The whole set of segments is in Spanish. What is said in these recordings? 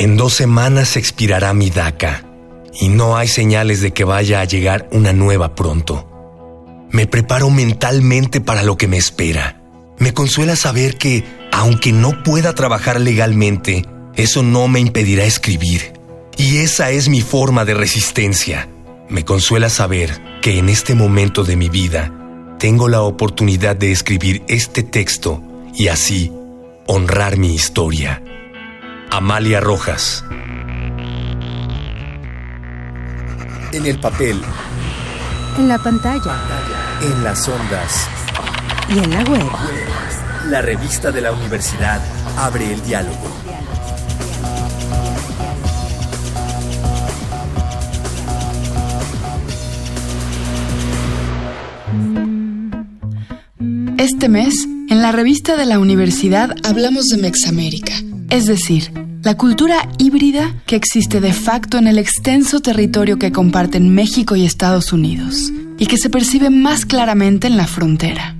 En dos semanas expirará mi DACA y no hay señales de que vaya a llegar una nueva pronto. Me preparo mentalmente para lo que me espera. Me consuela saber que, aunque no pueda trabajar legalmente, eso no me impedirá escribir. Y esa es mi forma de resistencia. Me consuela saber que en este momento de mi vida tengo la oportunidad de escribir este texto y así honrar mi historia. Amalia Rojas. En el papel. En la pantalla. En las ondas. Y en la web. La revista de la universidad abre el diálogo. Este mes, en la revista de la universidad hablamos de Mexamérica, es decir, la cultura híbrida que existe de facto en el extenso territorio que comparten México y Estados Unidos, y que se percibe más claramente en la frontera.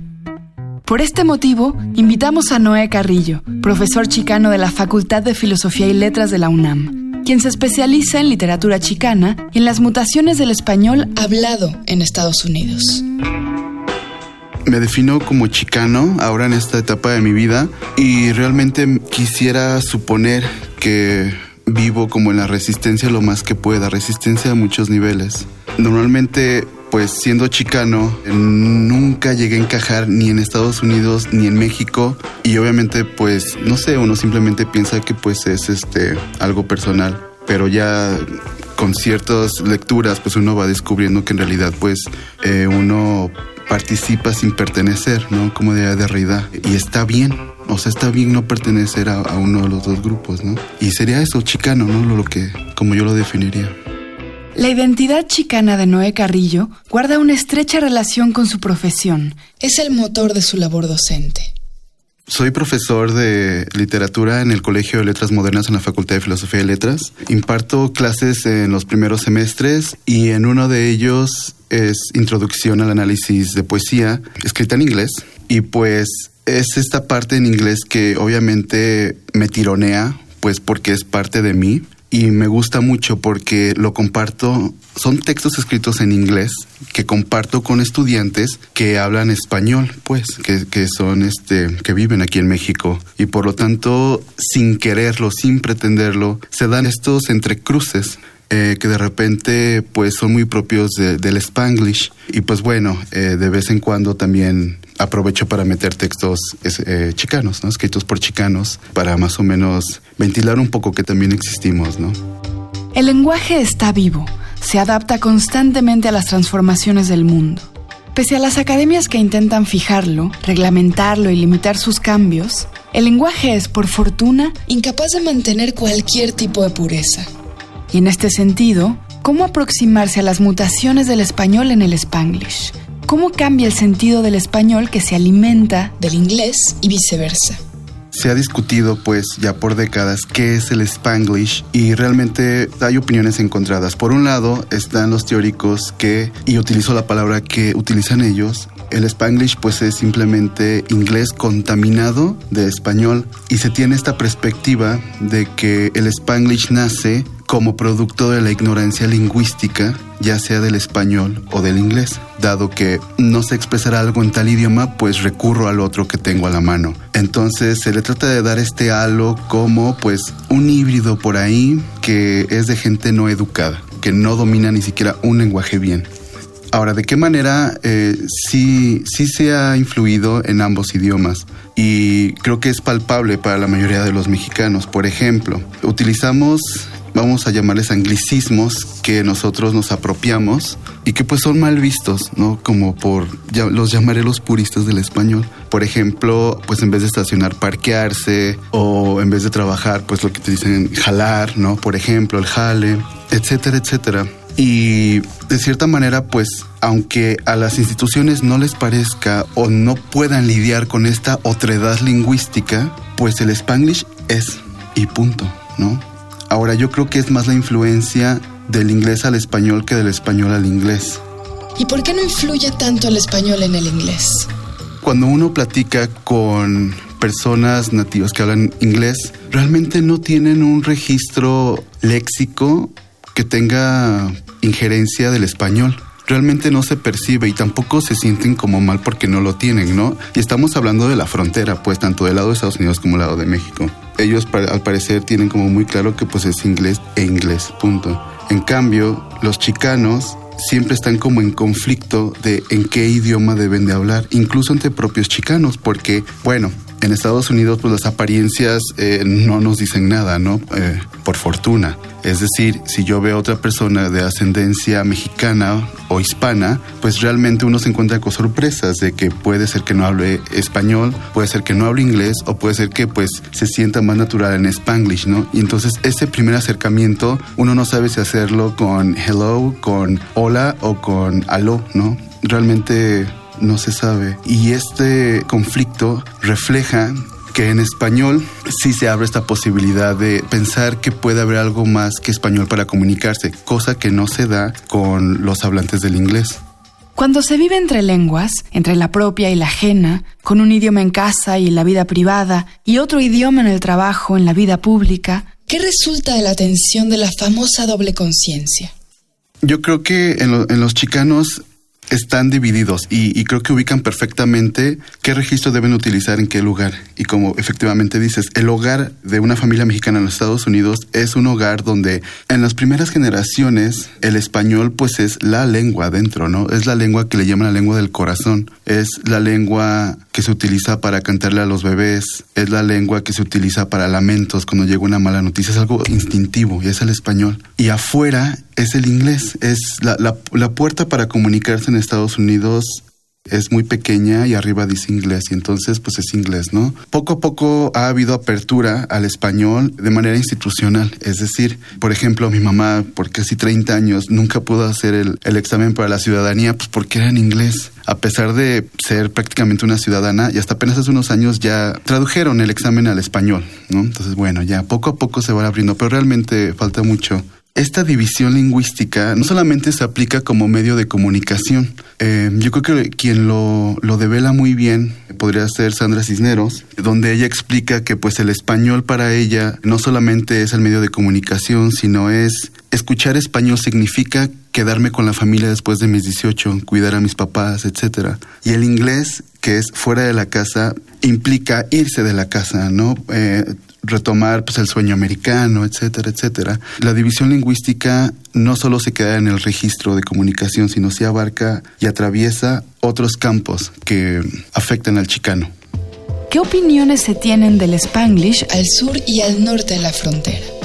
Por este motivo, invitamos a Noé Carrillo, profesor chicano de la Facultad de Filosofía y Letras de la UNAM, quien se especializa en literatura chicana y en las mutaciones del español hablado en Estados Unidos. Me defino como chicano ahora en esta etapa de mi vida y realmente quisiera suponer que vivo como en la resistencia lo más que pueda, resistencia a muchos niveles. Normalmente pues siendo chicano nunca llegué a encajar ni en Estados Unidos ni en México y obviamente pues no sé, uno simplemente piensa que pues es este algo personal, pero ya con ciertas lecturas pues uno va descubriendo que en realidad pues eh, uno participa sin pertenecer, ¿no? Como de Derrida. Y está bien, o sea, está bien no pertenecer a, uno de los dos grupos, ¿no? Y sería eso, chicano, ¿no? Lo que, como yo lo definiría. La identidad chicana de Noé Carrillo guarda una estrecha relación con su profesión. Es el motor de su labor docente. Soy profesor de literatura en el Colegio de Letras Modernas en la Facultad de Filosofía y Letras. Imparto clases en los primeros semestres y en uno de ellos es Introducción al Análisis de Poesía, escrita en inglés. Y pues es esta parte en inglés que obviamente me tironea, pues porque es parte de mí y me gusta mucho porque lo comparto, son textos escritos en inglés que comparto con estudiantes que hablan español, pues, que, que son este, que viven aquí en México. Y por lo tanto, sin quererlo, sin pretenderlo, se dan estos entrecruces eh, que de repente pues son muy propios del spanglish y pues bueno eh, de vez en cuando también aprovecho para meter textos eh, chicanos, ¿no? escritos por chicanos, para más o menos ventilar un poco que también existimos. ¿no? El lenguaje está vivo, se adapta constantemente a las transformaciones del mundo. Pese a las academias que intentan fijarlo, reglamentarlo y limitar sus cambios, el lenguaje es, por fortuna, incapaz de mantener cualquier tipo de pureza. Y en este sentido, ¿cómo aproximarse a las mutaciones del español en el spanglish? ¿Cómo cambia el sentido del español que se alimenta del inglés y viceversa? Se ha discutido pues ya por décadas qué es el spanglish y realmente hay opiniones encontradas. Por un lado están los teóricos que, y utilizo la palabra que utilizan ellos, el spanglish pues es simplemente inglés contaminado de español y se tiene esta perspectiva de que el spanglish nace como producto de la ignorancia lingüística, ya sea del español o del inglés. Dado que no sé expresar algo en tal idioma, pues recurro al otro que tengo a la mano. Entonces se le trata de dar este halo como pues un híbrido por ahí que es de gente no educada, que no domina ni siquiera un lenguaje bien. Ahora, ¿de qué manera eh, sí, sí se ha influido en ambos idiomas? Y creo que es palpable para la mayoría de los mexicanos. Por ejemplo, utilizamos vamos a llamarles anglicismos que nosotros nos apropiamos y que pues son mal vistos, ¿no? Como por, los llamaré los puristas del español. Por ejemplo, pues en vez de estacionar, parquearse o en vez de trabajar, pues lo que te dicen jalar, ¿no? Por ejemplo, el jale, etcétera, etcétera. Y de cierta manera, pues, aunque a las instituciones no les parezca o no puedan lidiar con esta otredad lingüística, pues el spanglish es y punto, ¿no? Ahora yo creo que es más la influencia del inglés al español que del español al inglés. ¿Y por qué no influye tanto el español en el inglés? Cuando uno platica con personas nativas que hablan inglés realmente no tienen un registro léxico que tenga injerencia del español realmente no se percibe y tampoco se sienten como mal porque no lo tienen, ¿no? Y estamos hablando de la frontera, pues tanto del lado de Estados Unidos como del lado de México. Ellos al parecer tienen como muy claro que pues es inglés e inglés, punto. En cambio, los chicanos siempre están como en conflicto de en qué idioma deben de hablar, incluso entre propios chicanos, porque, bueno, en Estados Unidos pues las apariencias eh, no nos dicen nada, ¿no? Eh, por fortuna. Es decir, si yo veo a otra persona de ascendencia mexicana o hispana, pues realmente uno se encuentra con sorpresas de que puede ser que no hable español, puede ser que no hable inglés o puede ser que pues se sienta más natural en spanglish, ¿no? Y entonces ese primer acercamiento uno no sabe si hacerlo con hello, con hola o con aló, ¿no? Realmente no se sabe. Y este conflicto refleja que en español sí se abre esta posibilidad de pensar que puede haber algo más que español para comunicarse, cosa que no se da con los hablantes del inglés. Cuando se vive entre lenguas, entre la propia y la ajena, con un idioma en casa y en la vida privada, y otro idioma en el trabajo, en la vida pública, ¿qué resulta de la tensión de la famosa doble conciencia? Yo creo que en, en los chicanos están divididos y, creo que ubican perfectamente qué registro deben utilizar en qué lugar. Y como efectivamente dices, el hogar de una familia mexicana en los Estados Unidos es un hogar donde en las primeras generaciones el español pues es la lengua dentro, ¿no? Es la lengua que le llaman la lengua del corazón, es la lengua que se utiliza para cantarle a los bebés, es la lengua que se utiliza para lamentos cuando llega una mala noticia, es algo instintivo y es el español. Y afuera es el inglés, es la, la, la puerta para comunicarse en Estados Unidos es muy pequeña y arriba dice inglés y entonces pues es inglés, ¿no? Poco a poco ha habido apertura al español de manera institucional, es decir, por ejemplo, mi mamá por casi 30 años nunca pudo hacer el, el examen para la ciudadanía pues porque era en inglés, a pesar de ser prácticamente una ciudadana y hasta apenas hace unos años ya tradujeron el examen al español, ¿no? Entonces, bueno, ya poco a poco se va abriendo, pero realmente falta mucho esta división lingüística no solamente se aplica como medio de comunicación. Eh, yo creo que quien lo, lo, devela muy bien podría ser Sandra Cisneros, donde ella explica que pues el español para ella no solamente es el medio de comunicación, sino es escuchar español significa quedarme con la familia después de mis 18, cuidar a mis papás, etc. Y el inglés, que es fuera de la casa, implica irse de la casa, ¿no? Eh, retomar pues, el sueño americano, etcétera, etcétera. La división lingüística no solo se queda en el registro de comunicación, sino se abarca y atraviesa otros campos que afectan al chicano. ¿Qué opiniones se tienen del spanglish al sur y al norte de la frontera?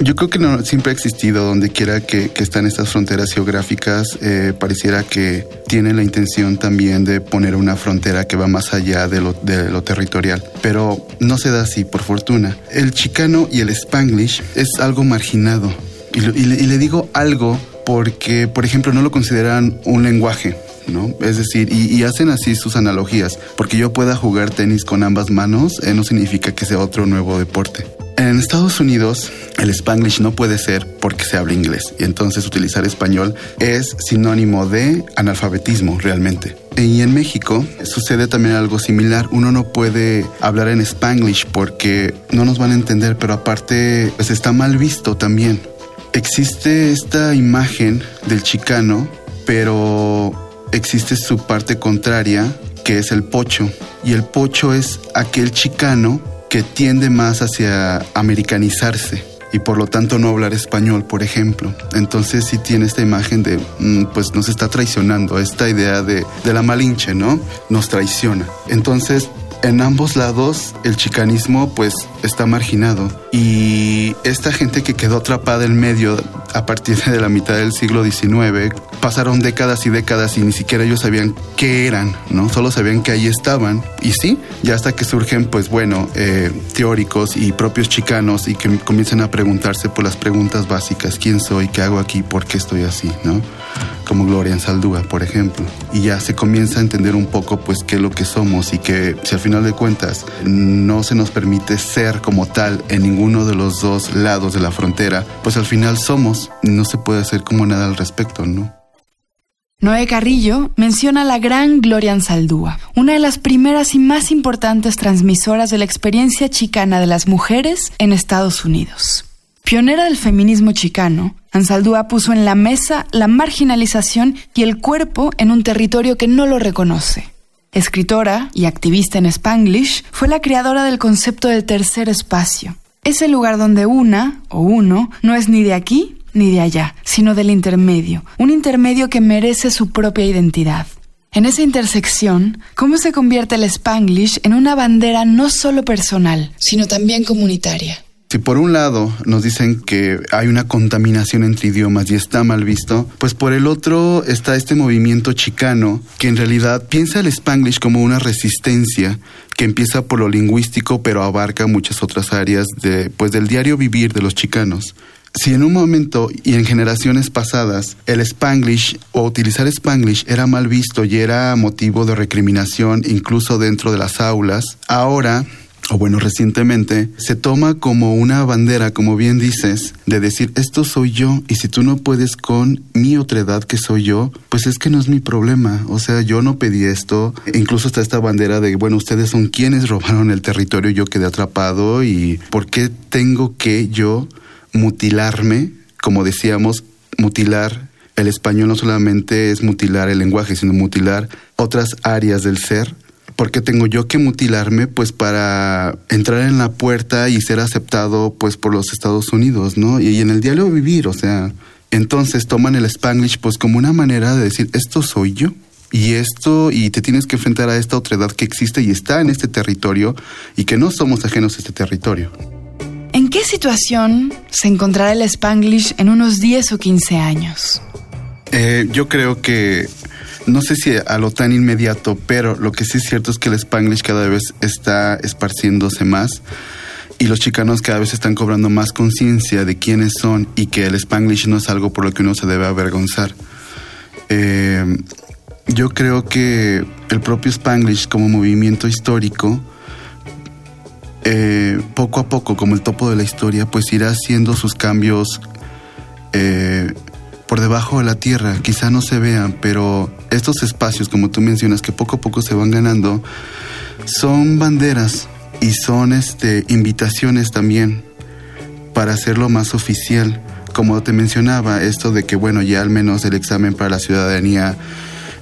Yo creo que no, siempre ha existido, donde quiera que, están estas fronteras geográficas, eh, pareciera que tienen la intención también de poner una frontera que va más allá de lo, de lo territorial, pero no se da así, por fortuna. El chicano y el spanglish es algo marginado, y, y, le, y le digo algo porque, por ejemplo, no lo consideran un lenguaje. ¿no? Es decir, y, hacen así sus analogías. Porque yo pueda jugar tenis con ambas manos, eh, no significa que sea otro nuevo deporte. En Estados Unidos, el spanglish no puede ser porque se habla inglés y entonces utilizar español es sinónimo de analfabetismo realmente. Y en México sucede también algo similar. Uno no puede hablar en spanglish porque no nos van a entender, pero aparte pues está mal visto también. Existe esta imagen del chicano, pero existe su parte contraria, que es el pocho. Y el pocho es aquel chicano que tiende más hacia americanizarse y por lo tanto no hablar español, por ejemplo. Entonces sí tiene esta imagen de, mm, pues nos está traicionando, esta idea de, de la malinche, ¿no? Nos traiciona. Entonces en ambos lados el chicanismo pues está marginado. Y esta gente que quedó atrapada en medio a partir de la mitad del siglo XIX pasaron décadas y décadas y ni siquiera ellos sabían qué eran, ¿no? Solo sabían que ahí estaban. Y sí, ya hasta que surgen pues bueno eh, teóricos y propios chicanos y que comienzan a preguntarse por las preguntas básicas, quién soy, qué hago aquí, por qué estoy así, ¿no? Como Gloria en Saldúa, por ejemplo. Y ya se comienza a entender un poco pues qué es lo que somos y que si al final de cuentas no se nos permite ser como tal en ninguno de los dos lados de la frontera, pues al final somos, no se puede hacer como nada al respecto, ¿no? Noé Carrillo menciona la gran Gloria Ansaldúa, una de las primeras y más importantes transmisoras de la experiencia chicana de las mujeres en Estados Unidos. Pionera del feminismo chicano, Ansaldúa puso en la mesa la marginalización y el cuerpo en un territorio que no lo reconoce. Escritora y activista en Spanglish, fue la creadora del concepto del tercer espacio, ese lugar donde una o uno no es ni de aquí ni de allá, sino del intermedio, un intermedio que merece su propia identidad. En esa intersección, ¿cómo se convierte el spanglish en una bandera no solo personal, sino también comunitaria? Si por un lado nos dicen que hay una contaminación entre idiomas y está mal visto, pues por el otro está este movimiento chicano que en realidad piensa el spanglish como una resistencia que empieza por lo lingüístico pero abarca muchas otras áreas de, pues, del diario vivir de los chicanos. Si en un momento y en generaciones pasadas el spanglish o utilizar spanglish era mal visto y era motivo de recriminación incluso dentro de las aulas, ahora o bueno, recientemente, se toma como una bandera, como bien dices, de decir, esto soy yo, y si tú no puedes con mi otredad que soy yo, pues es que no es mi problema. O sea, yo no pedí esto. Incluso está esta bandera de, bueno, ustedes son quienes robaron el territorio, yo quedé atrapado, y ¿por qué tengo que yo mutilarme, como decíamos, mutilar el español no solamente es mutilar el lenguaje, sino mutilar otras áreas del ser. ¿Por qué tengo yo que mutilarme? Pues para entrar en la puerta y ser aceptado pues por los Estados Unidos, ¿no? Y, en el diálogo vivir, o sea, entonces toman el spanglish pues como una manera de decir, esto soy yo. Y esto, y te tienes que enfrentar a esta otra edad que existe y está en este territorio y que no somos ajenos a este territorio. ¿En qué situación se encontrará el Spanglish en unos 10 o 15 años? Eh, yo creo que, no sé si a lo tan inmediato, pero lo que sí es cierto es que el Spanglish cada vez está esparciéndose más y los chicanos cada vez están cobrando más conciencia de quiénes son y que el Spanglish no es algo por lo que uno se debe avergonzar. Eh, yo creo que el propio Spanglish como movimiento histórico eh, poco a poco, como el topo de la historia, pues irá haciendo sus cambios eh, por debajo de la tierra. Quizá no se vean, pero estos espacios, como tú mencionas, que poco a poco se van ganando, son banderas y son este, invitaciones también para hacerlo más oficial. Como te mencionaba, esto de que, bueno, ya al menos el examen para la ciudadanía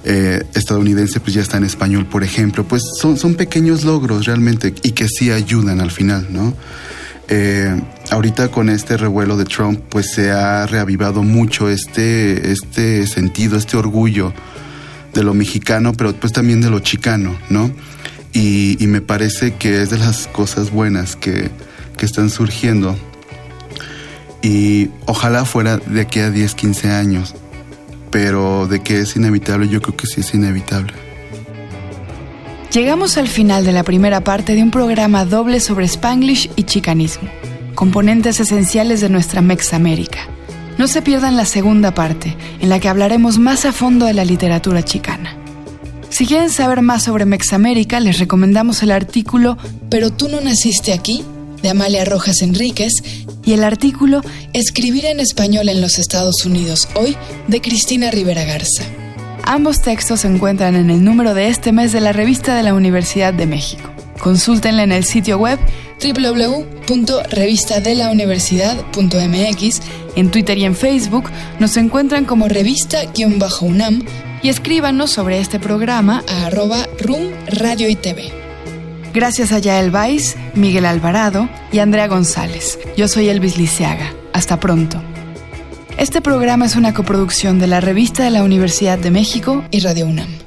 eh, estadounidense pues ya está en español, por ejemplo, pues son, son pequeños logros realmente y que sí ayudan al final, ¿no? Eh, ahorita con este revuelo de Trump pues se ha reavivado mucho este, este sentido, este orgullo de lo mexicano, pero pues también de lo chicano, ¿no? Y, me parece que es de las cosas buenas que, que están surgiendo. Y ojalá fuera de aquí a 10, 15 años pero de que es inevitable, yo creo que sí es inevitable. Llegamos al final de la primera parte de un programa doble sobre Spanglish y chicanismo, componentes esenciales de nuestra Mexamérica. No se pierdan la segunda parte, en la que hablaremos más a fondo de la literatura chicana. Si quieren saber más sobre Mexamérica, les recomendamos el artículo Pero tú no naciste aquí, de Amalia Rojas Enríquez, y el artículo Escribir en español en los Estados Unidos hoy de Cristina Rivera Garza. Ambos textos se encuentran en el número de este mes de la revista de la Universidad de México. Consúltenla en el sitio web www.revistadelauniversidad.mx, en Twitter y en Facebook nos encuentran como revista-unam y escríbanos sobre este programa a arroba room radio y TV. Gracias a Yael Vais, Miguel Alvarado y Andrea González. Yo soy Elvis Liceaga. Hasta pronto. Este programa es una coproducción de la Revista de la Universidad de México y Radio UNAM.